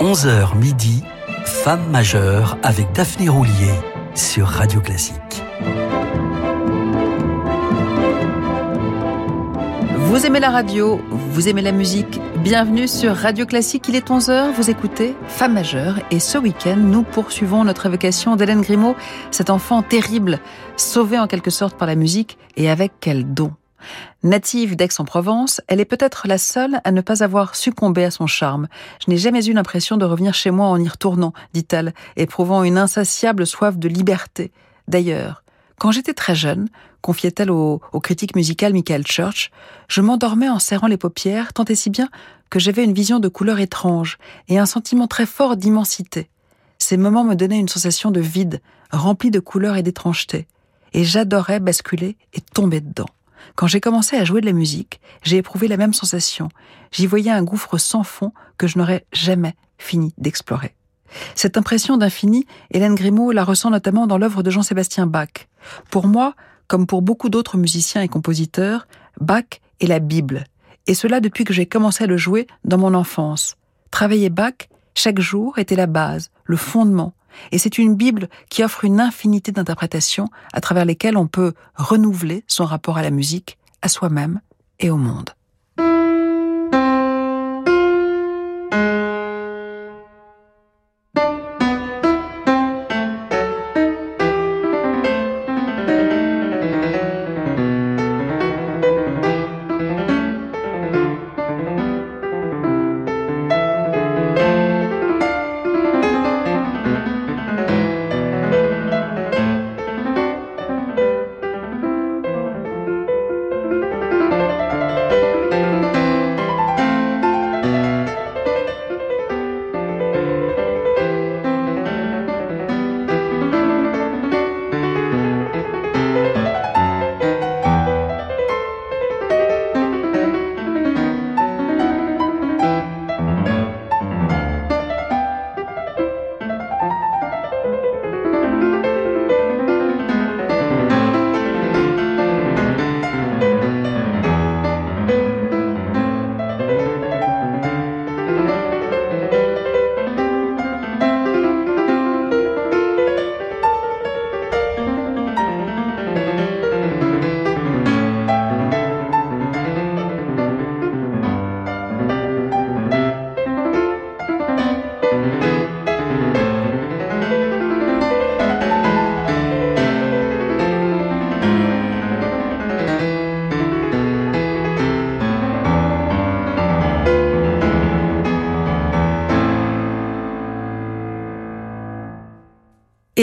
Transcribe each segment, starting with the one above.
11h midi, Femme majeure avec Daphné Roulier sur Radio Classique. Vous aimez la radio, vous aimez la musique, bienvenue sur Radio Classique, il est 11h, vous écoutez Femme majeure et ce week-end nous poursuivons notre évocation d'Hélène Grimaud, cet enfant terrible, sauvé en quelque sorte par la musique et avec quel don? Native d'Aix-en-Provence, elle est peut-être la seule à ne pas avoir succombé à son charme. Je n'ai jamais eu l'impression de revenir chez moi en y retournant, dit-elle, éprouvant une insatiable soif de liberté. D'ailleurs, quand j'étais très jeune, confiait-elle au, au, critique musical Michael Church, je m'endormais en serrant les paupières, tant et si bien que j'avais une vision de couleurs étranges et un sentiment très fort d'immensité. Ces moments me donnaient une sensation de vide, rempli de couleurs et d'étrangeté, et j'adorais basculer et tomber dedans. Quand j'ai commencé à jouer de la musique, j'ai éprouvé la même sensation. J'y voyais un gouffre sans fond que je n'aurais jamais fini d'explorer. Cette impression d'infini, Hélène Grimaud la ressent notamment dans l'œuvre de Jean-Sébastien Bach. Pour moi, comme pour beaucoup d'autres musiciens et compositeurs, Bach est la Bible. Et cela depuis que j'ai commencé à le jouer dans mon enfance. Travailler Bach, chaque jour, était la base, le fondement, et c'est une Bible qui offre une infinité d'interprétations à travers lesquelles on peut renouveler son rapport à la musique, à soi-même et au monde.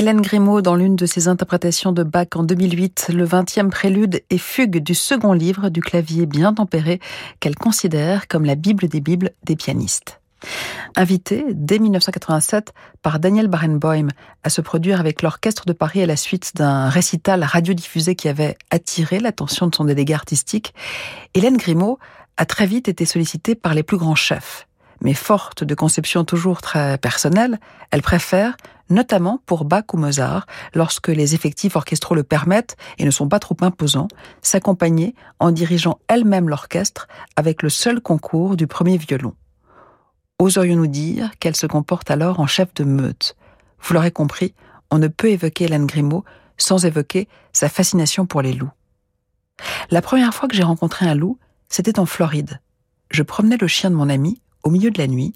Hélène Grimaud dans l'une de ses interprétations de Bach en 2008, le 20e prélude et fugue du second livre du clavier bien tempéré qu'elle considère comme la Bible des Bibles des pianistes. Invitée dès 1987 par Daniel Barenboim à se produire avec l'Orchestre de Paris à la suite d'un récital radiodiffusé qui avait attiré l'attention de son délégué artistique, Hélène Grimaud a très vite été sollicitée par les plus grands chefs. Mais forte de conceptions toujours très personnelles, elle préfère notamment pour Bach ou Mozart, lorsque les effectifs orchestraux le permettent et ne sont pas trop imposants, s'accompagner en dirigeant elle-même l'orchestre avec le seul concours du premier violon. Oserions-nous dire qu'elle se comporte alors en chef de meute? Vous l'aurez compris, on ne peut évoquer Hélène Grimaud sans évoquer sa fascination pour les loups. La première fois que j'ai rencontré un loup, c'était en Floride. Je promenais le chien de mon ami au milieu de la nuit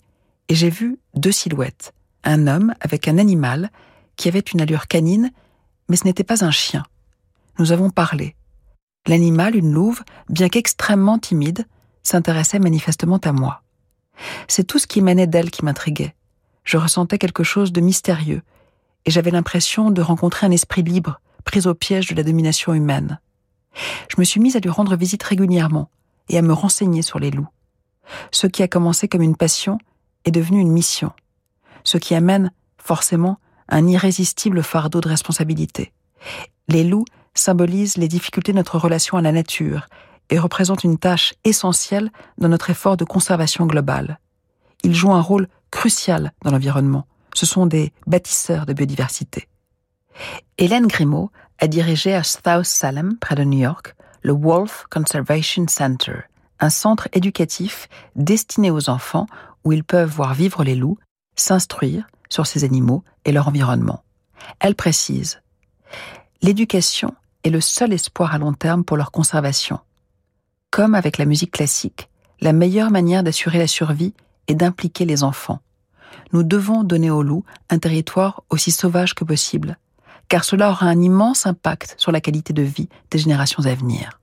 et j'ai vu deux silhouettes un homme avec un animal qui avait une allure canine, mais ce n'était pas un chien. Nous avons parlé. L'animal, une louve, bien qu'extrêmement timide, s'intéressait manifestement à moi. C'est tout ce qui émanait d'elle qui m'intriguait. Je ressentais quelque chose de mystérieux, et j'avais l'impression de rencontrer un esprit libre, pris au piège de la domination humaine. Je me suis mise à lui rendre visite régulièrement et à me renseigner sur les loups. Ce qui a commencé comme une passion est devenu une mission ce qui amène forcément un irrésistible fardeau de responsabilité. Les loups symbolisent les difficultés de notre relation à la nature et représentent une tâche essentielle dans notre effort de conservation globale. Ils jouent un rôle crucial dans l'environnement. Ce sont des bâtisseurs de biodiversité. Hélène Grimaud a dirigé à South Salem, près de New York, le Wolf Conservation Center, un centre éducatif destiné aux enfants où ils peuvent voir vivre les loups s'instruire sur ces animaux et leur environnement. Elle précise L'éducation est le seul espoir à long terme pour leur conservation. Comme avec la musique classique, la meilleure manière d'assurer la survie est d'impliquer les enfants. Nous devons donner aux loups un territoire aussi sauvage que possible, car cela aura un immense impact sur la qualité de vie des générations à venir.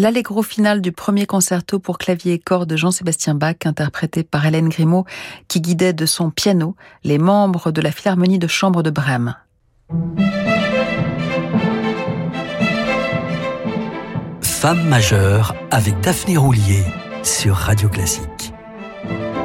L'allegro final du premier concerto pour clavier et corps de Jean-Sébastien Bach, interprété par Hélène Grimaud, qui guidait de son piano les membres de la Philharmonie de chambre de Brême. Femme majeure avec Daphné Roulier sur Radio Classique.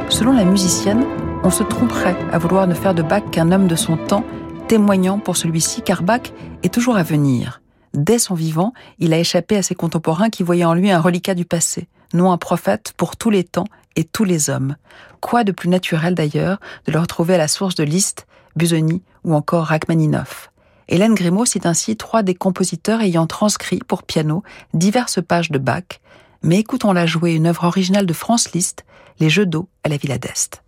Selon la musicienne, on se tromperait à vouloir ne faire de Bach qu'un homme de son temps, témoignant pour celui-ci car Bach est toujours à venir. Dès son vivant, il a échappé à ses contemporains qui voyaient en lui un reliquat du passé, non un prophète pour tous les temps et tous les hommes. Quoi de plus naturel d'ailleurs de le retrouver à la source de Liszt, Busoni ou encore Rachmaninoff? Hélène Grimaud cite ainsi trois des compositeurs ayant transcrit pour piano diverses pages de Bach, mais écoutons-la jouer une œuvre originale de Franz Liszt, Les Jeux d'eau à la Villa d'Est.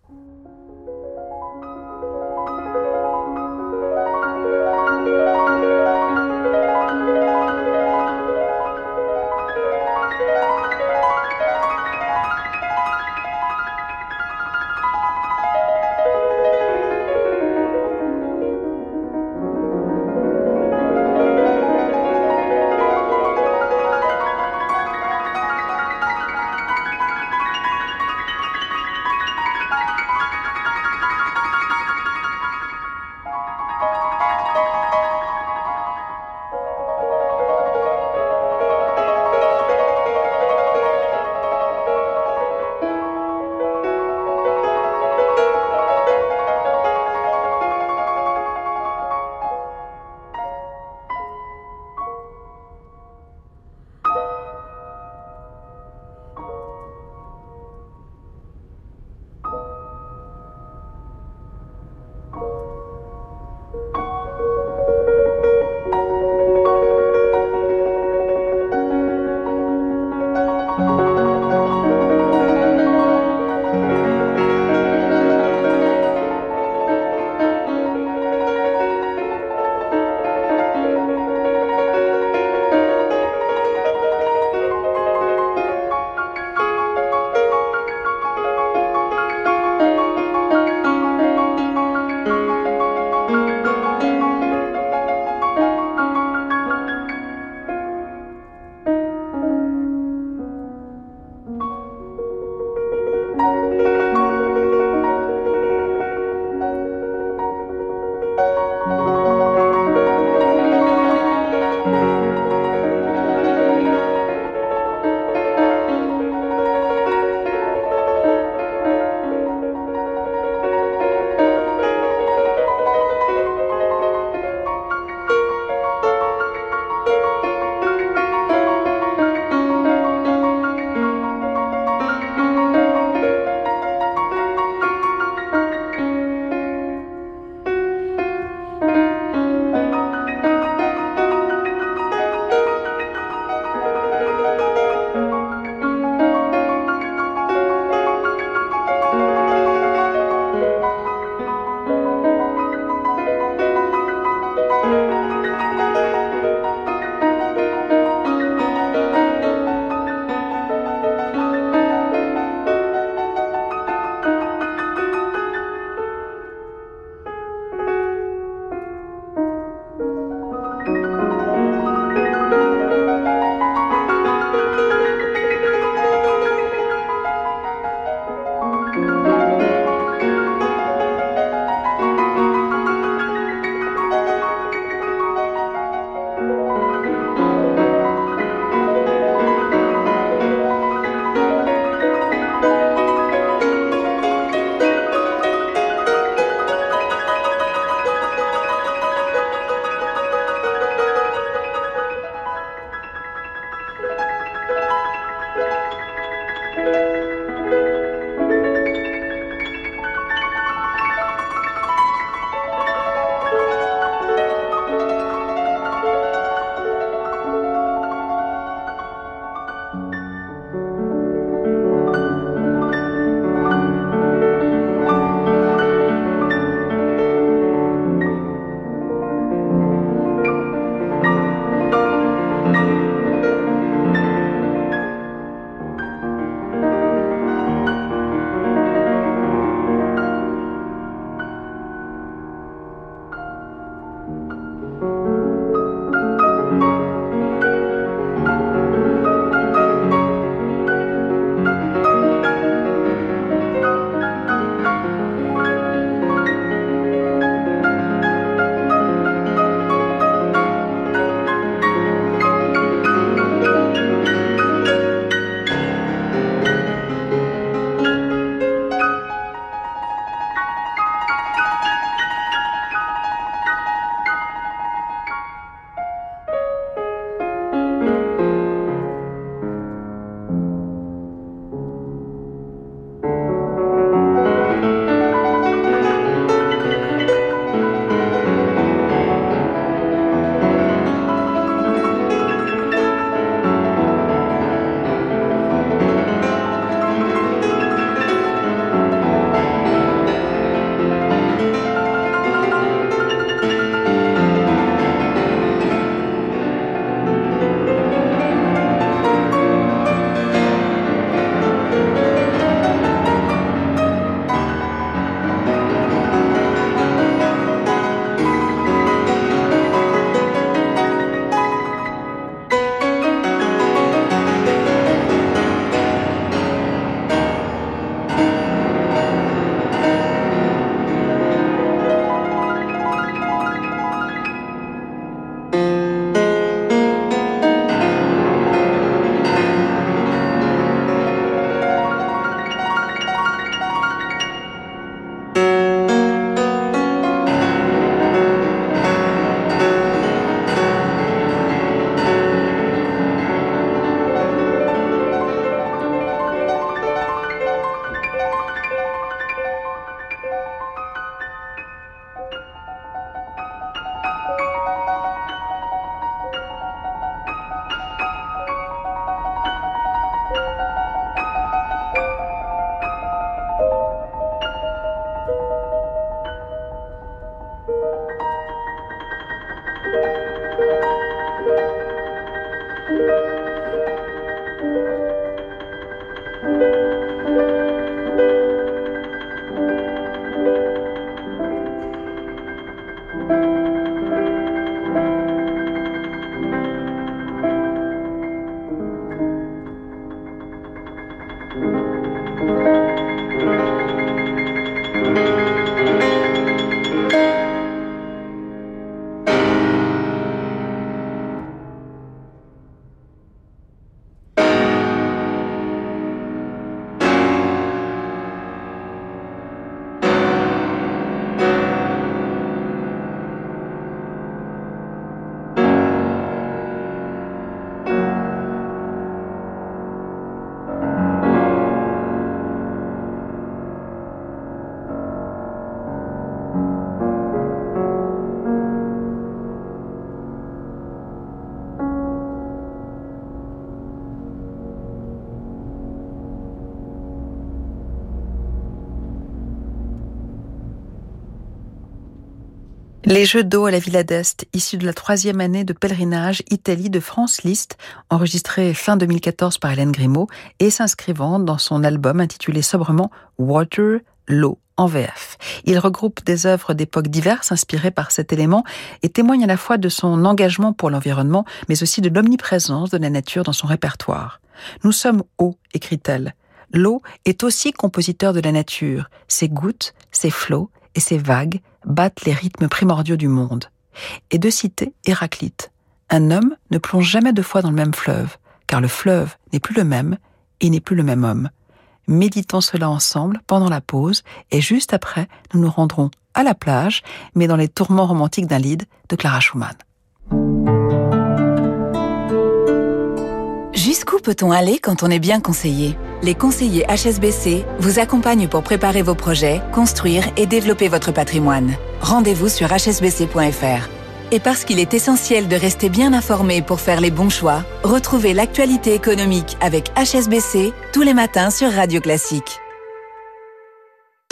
Les jeux d'eau à la Villa d'Est, issus de la troisième année de pèlerinage Italie de France Liszt, enregistré fin 2014 par Hélène Grimaud et s'inscrivant dans son album intitulé sobrement Water, l'eau en VF. Il regroupe des œuvres d'époques diverses inspirées par cet élément et témoigne à la fois de son engagement pour l'environnement, mais aussi de l'omniprésence de la nature dans son répertoire. Nous sommes eau, écrit-elle. L'eau est aussi compositeur de la nature. Ses gouttes, ses flots et ses vagues battent les rythmes primordiaux du monde. Et de citer Héraclite. Un homme ne plonge jamais deux fois dans le même fleuve, car le fleuve n'est plus le même et n'est plus le même homme. Méditons cela ensemble pendant la pause et juste après, nous nous rendrons à la plage, mais dans les tourments romantiques d'un lead de Clara Schumann. Jusqu'où peut-on aller quand on est bien conseillé? Les conseillers HSBC vous accompagnent pour préparer vos projets, construire et développer votre patrimoine. Rendez-vous sur hsbc.fr. Et parce qu'il est essentiel de rester bien informé pour faire les bons choix, retrouvez l'actualité économique avec HSBC tous les matins sur Radio Classique.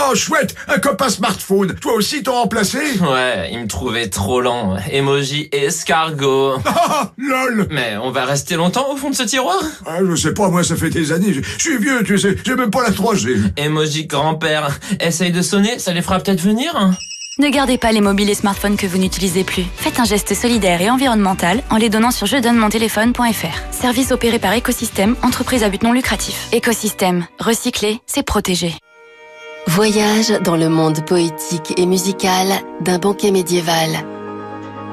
Oh, chouette Un copain smartphone Toi aussi t'en remplacé Ouais, il me trouvait trop lent. Emoji escargot. Ah, lol Mais on va rester longtemps au fond de ce tiroir? Ah, Je sais pas, moi ça fait des années. Je je suis vieux, tu sais, j'ai même pas la 3G. Emoji grand-père. Essaye de sonner, ça les fera peut-être venir Ne gardez pas les mobiles et smartphones que vous n'utilisez plus. Faites un geste solidaire et environnemental en les donnant sur je donne mon téléphone.fr. Service opéré par Écosystème, entreprise à but non lucratif. Écosystème, recycler, c'est protéger. Voyage dans le monde poétique et musical d'un banquet médiéval.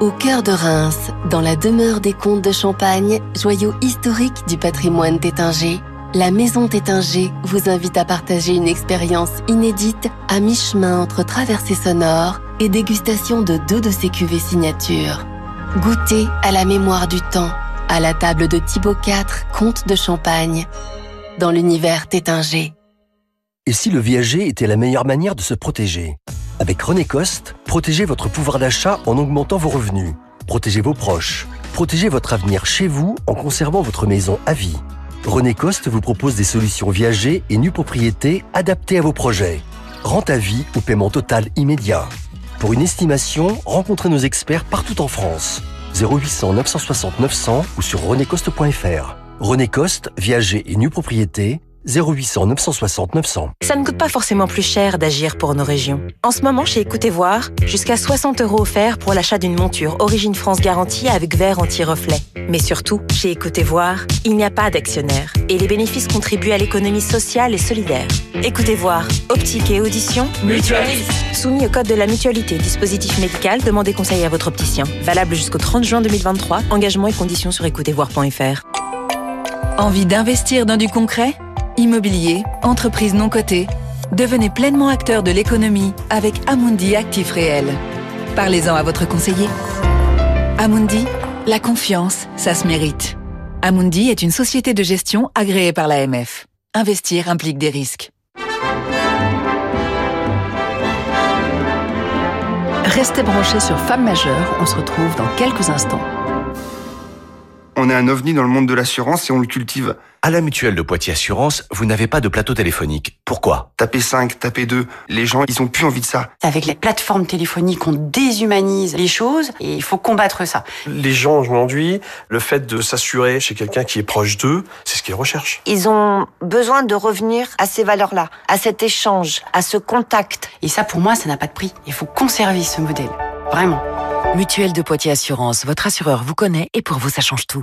Au cœur de Reims, dans la demeure des comtes de Champagne, joyau historique du patrimoine tétinger, la maison Tétinger vous invite à partager une expérience inédite à mi-chemin entre traversée sonore et dégustation de deux de ses cuvées signatures. Goûtez à la mémoire du temps, à la table de Thibaut IV, comte de Champagne, dans l'univers Tétinger. Et si le viager était la meilleure manière de se protéger? Avec René Coste, protégez votre pouvoir d'achat en augmentant vos revenus. Protégez vos proches. Protégez votre avenir chez vous en conservant votre maison à vie. René Coste vous propose des solutions viager et nue propriété adaptées à vos projets. Rente à vie ou paiement total immédiat. Pour une estimation, rencontrez nos experts partout en France. 0800 960 900 ou sur renécoste.fr. René Coste, viager et nue propriété, 0800 960 900. Ça ne coûte pas forcément plus cher d'agir pour nos régions. En ce moment, chez Écoutez Voir, jusqu'à 60 euros offerts pour l'achat d'une monture Origine France garantie avec verre anti-reflet. Mais surtout, chez Écoutez Voir, il n'y a pas d'actionnaire et les bénéfices contribuent à l'économie sociale et solidaire. Écoutez Voir, optique et audition, Mutualiste. Soumis au code de la mutualité, dispositif médical, demandez conseil à votre opticien. Valable jusqu'au 30 juin 2023. Engagement et conditions sur écoutezvoir.fr. Envie d'investir dans du concret? Immobilier, entreprise non cotée. Devenez pleinement acteur de l'économie avec Amundi Actif Réel. Parlez-en à votre conseiller. Amundi, la confiance, ça se mérite. Amundi est une société de gestion agréée par l'AMF. Investir implique des risques. Restez branchés sur Femmes majeures, on se retrouve dans quelques instants. On est un ovni dans le monde de l'assurance et on le cultive. À la mutuelle de Poitiers Assurance, vous n'avez pas de plateau téléphonique. Pourquoi? Taper 5, taper 2, les gens, ils ont plus envie de ça. Avec les plateformes téléphoniques, on déshumanise les choses et il faut combattre ça. Les gens aujourd'hui, le fait de s'assurer chez quelqu'un qui est proche d'eux, c'est ce qu'ils recherchent. Ils ont besoin de revenir à ces valeurs-là, à cet échange, à ce contact. Et ça, pour moi, ça n'a pas de prix. Il faut conserver ce modèle. Vraiment. Mutuelle de Poitiers Assurance, votre assureur vous connaît et pour vous, ça change tout.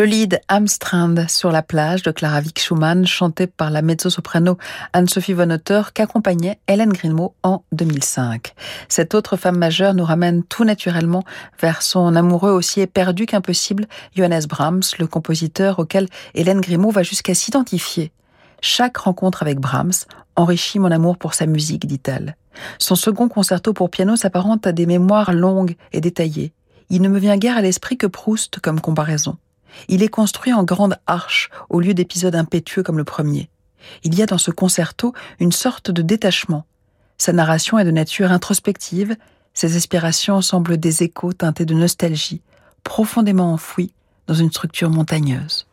Le lead Amstrand sur la plage de Clara Vick Schumann, chanté par la mezzo-soprano Anne-Sophie von Otter, qu'accompagnait Hélène Grimaud en 2005. Cette autre femme majeure nous ramène tout naturellement vers son amoureux aussi éperdu qu'impossible, Johannes Brahms, le compositeur auquel Hélène Grimaud va jusqu'à s'identifier. Chaque rencontre avec Brahms enrichit mon amour pour sa musique, dit-elle. Son second concerto pour piano s'apparente à des mémoires longues et détaillées. Il ne me vient guère à l'esprit que Proust comme comparaison. Il est construit en grande arche au lieu d'épisodes impétueux comme le premier. Il y a dans ce concerto une sorte de détachement. Sa narration est de nature introspective, ses aspirations semblent des échos teintés de nostalgie, profondément enfouis dans une structure montagneuse.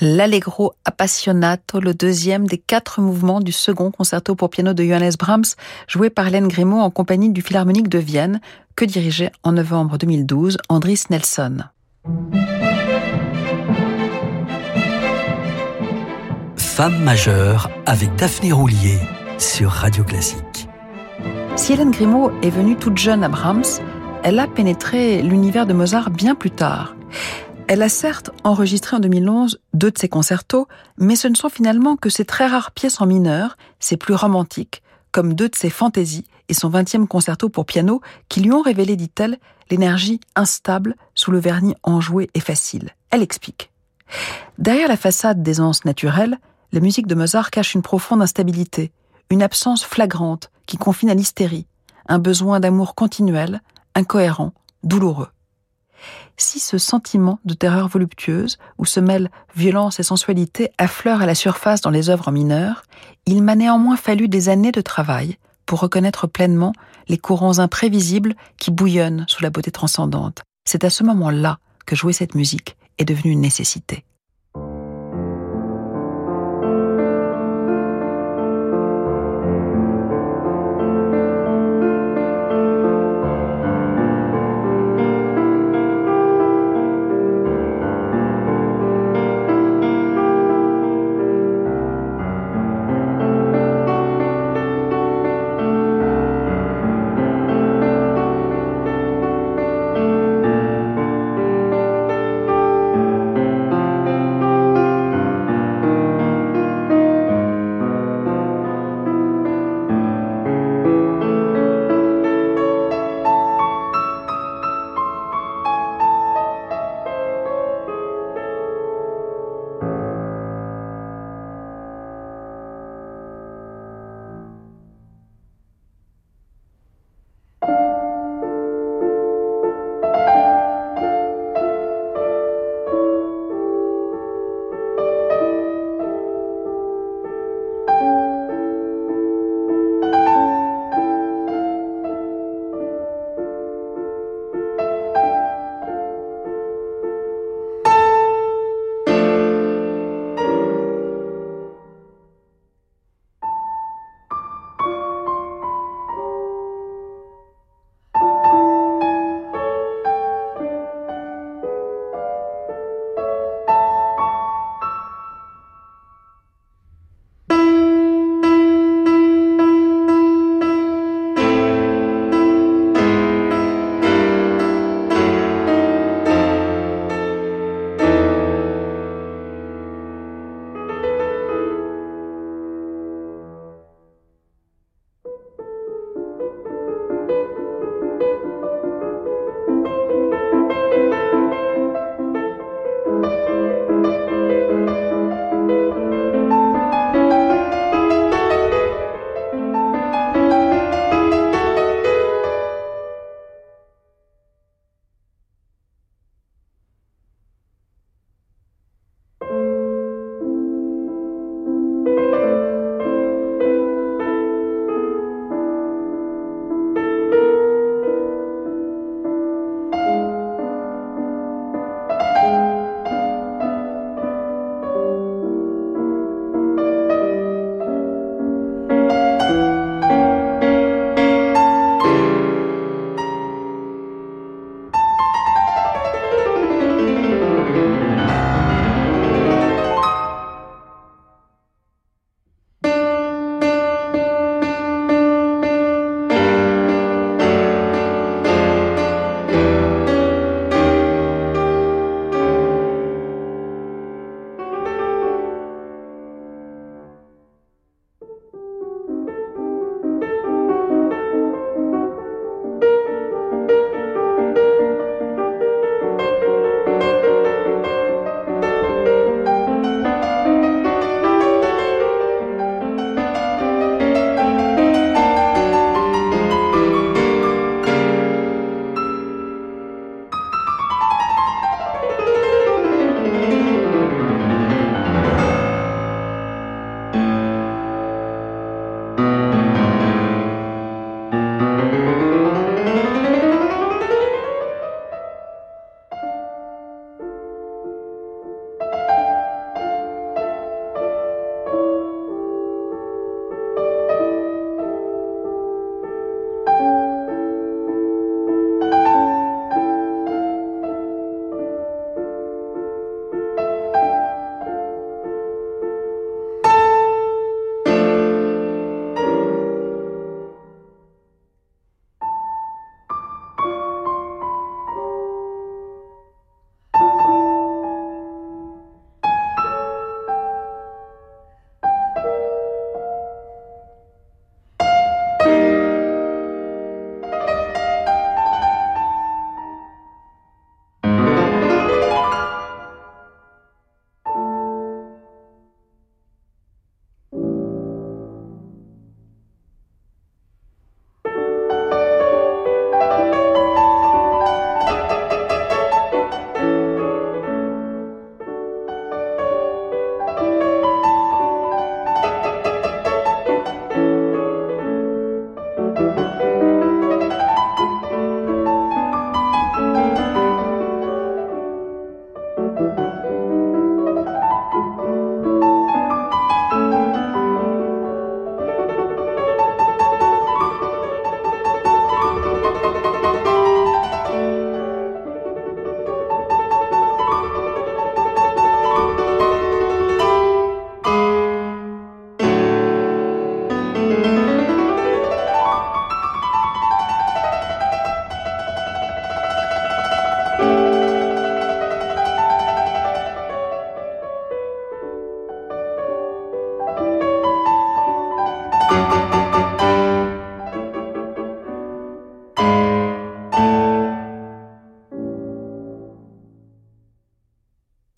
l'Allegro Appassionato, le deuxième des quatre mouvements du second concerto pour piano de Johannes Brahms, joué par Hélène Grimaud en compagnie du Philharmonique de Vienne, que dirigeait en novembre 2012 Andris Nelson. Femme majeure avec Daphné Roulier sur Radio Classique. Si Hélène Grimaud est venue toute jeune à Brahms, elle a pénétré l'univers de Mozart bien plus tard. Elle a certes enregistré en 2011 deux de ses concertos, mais ce ne sont finalement que ses très rares pièces en mineur, ses plus romantiques, comme deux de ses fantaisies et son 20e concerto pour piano, qui lui ont révélé, dit-elle, l'énergie instable sous le vernis enjoué et facile. Elle explique. Derrière la façade d'aisance naturelle, la musique de Mozart cache une profonde instabilité, une absence flagrante qui confine à l'hystérie, un besoin d'amour continuel, incohérent, douloureux si ce sentiment de terreur voluptueuse, où se mêlent violence et sensualité, affleure à la surface dans les œuvres mineures, il m'a néanmoins fallu des années de travail pour reconnaître pleinement les courants imprévisibles qui bouillonnent sous la beauté transcendante. C'est à ce moment-là que jouer cette musique est devenu une nécessité.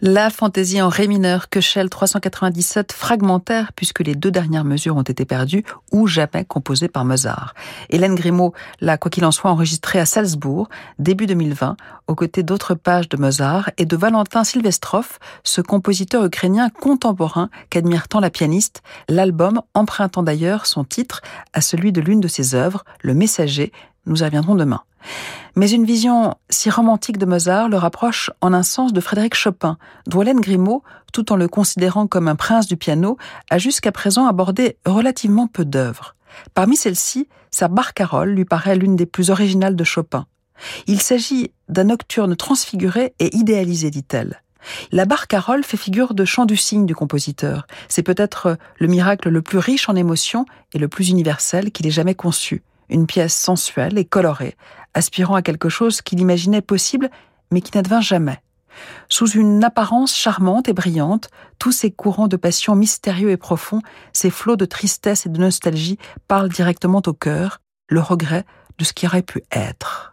La fantaisie en ré mineur Köchel 397 fragmentaire puisque les deux dernières mesures ont été perdues ou jamais composées par Mozart. Hélène Grimaud l'a quoi qu'il en soit enregistrée à Salzbourg début 2020 aux côtés d'autres pages de Mozart et de Valentin Silvestrov, ce compositeur ukrainien contemporain qu'admire tant la pianiste, l'album empruntant d'ailleurs son titre à celui de l'une de ses œuvres, Le Messager. Nous y reviendrons demain. Mais une vision si romantique de Mozart le rapproche en un sens de Frédéric Chopin, dont Grimaud, tout en le considérant comme un prince du piano, a jusqu'à présent abordé relativement peu d'œuvres. Parmi celles-ci, sa barcarolle lui paraît l'une des plus originales de Chopin. Il s'agit d'un nocturne transfiguré et idéalisé, dit-elle. La barcarolle fait figure de chant du cygne du compositeur. C'est peut-être le miracle le plus riche en émotions et le plus universel qu'il ait jamais conçu. Une pièce sensuelle et colorée, aspirant à quelque chose qu'il imaginait possible, mais qui n'advint jamais. Sous une apparence charmante et brillante, tous ces courants de passion mystérieux et profonds, ces flots de tristesse et de nostalgie parlent directement au cœur, le regret de ce qui aurait pu être.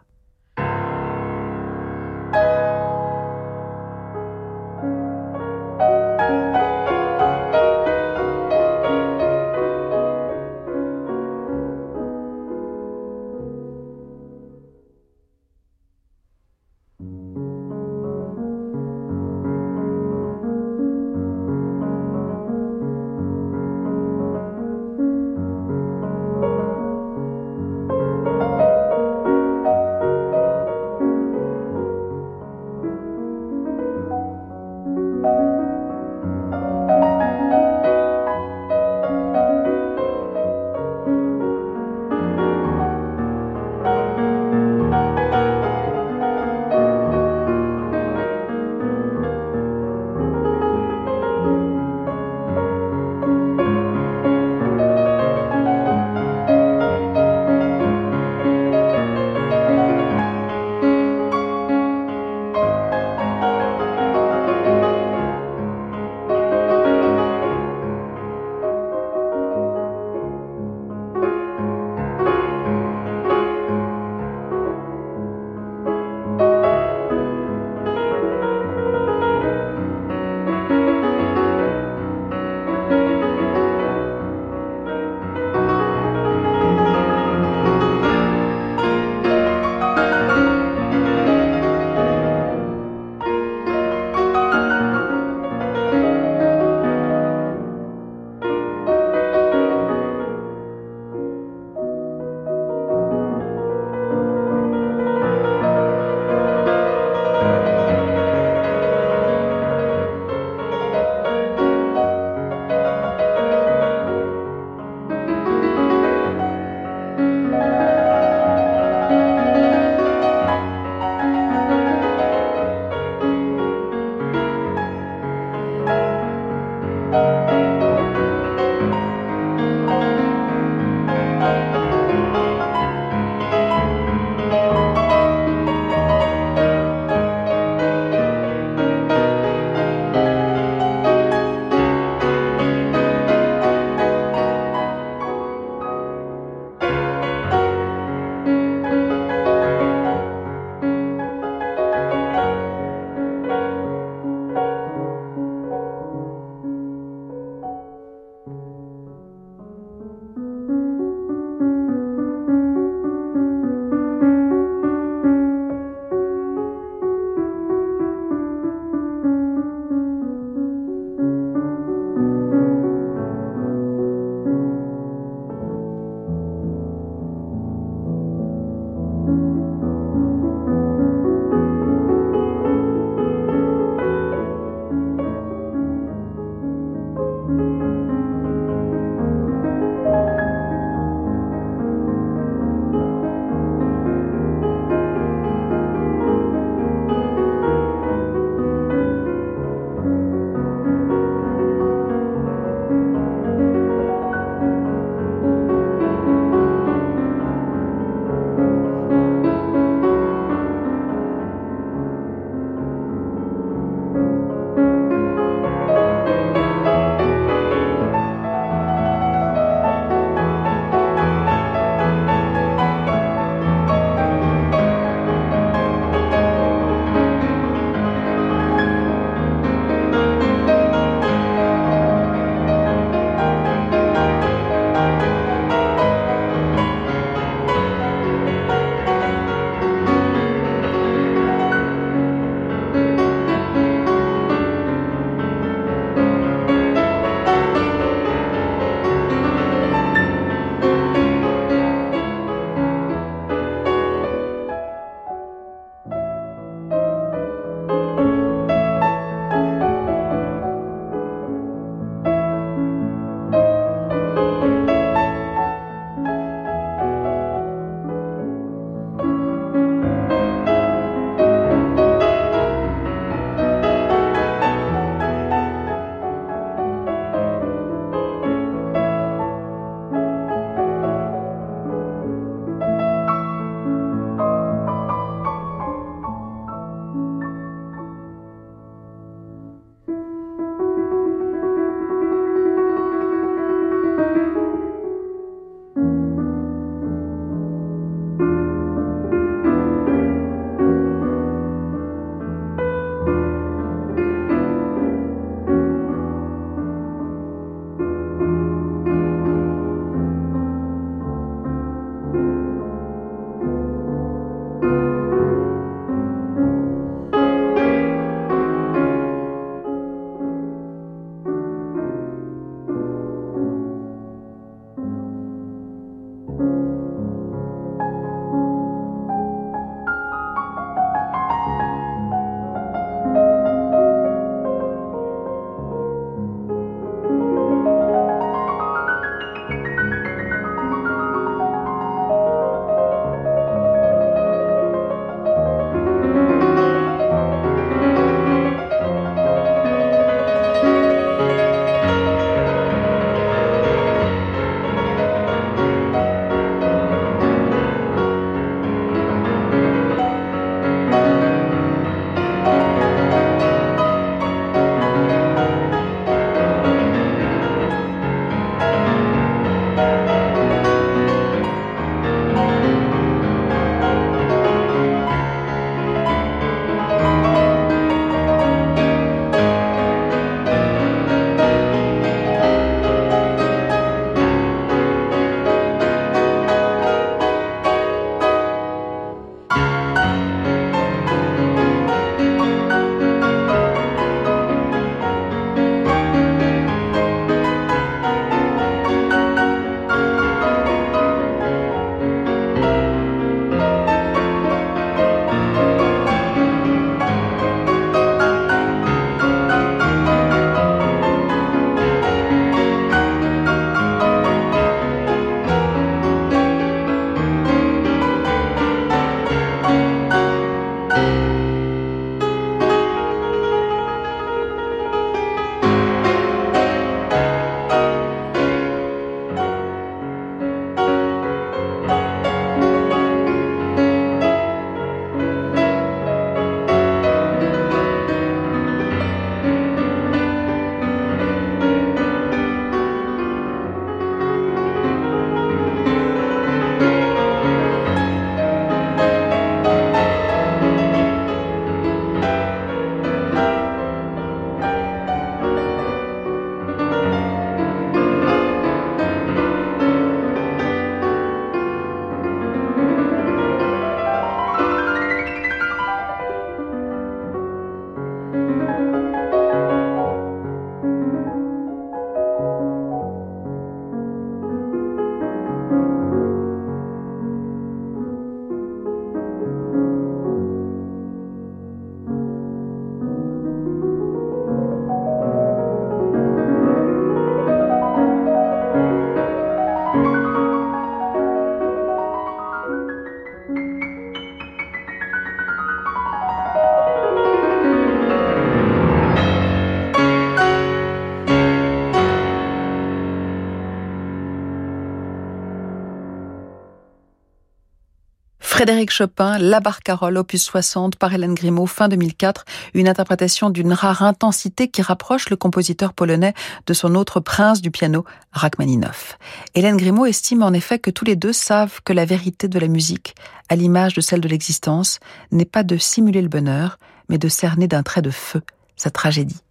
Frédéric Chopin, La Barcarolle, opus 60 par Hélène Grimaud, fin 2004, une interprétation d'une rare intensité qui rapproche le compositeur polonais de son autre prince du piano, Rachmaninoff. Hélène Grimaud estime en effet que tous les deux savent que la vérité de la musique, à l'image de celle de l'existence, n'est pas de simuler le bonheur, mais de cerner d'un trait de feu sa tragédie.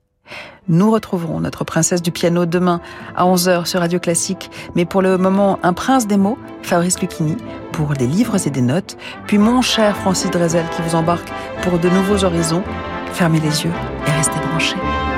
Nous retrouverons notre princesse du piano demain à 11h sur Radio Classique. Mais pour le moment, un prince des mots, Fabrice Lucchini, pour des livres et des notes. Puis mon cher Francis Drezel qui vous embarque pour de nouveaux horizons. Fermez les yeux et restez branchés.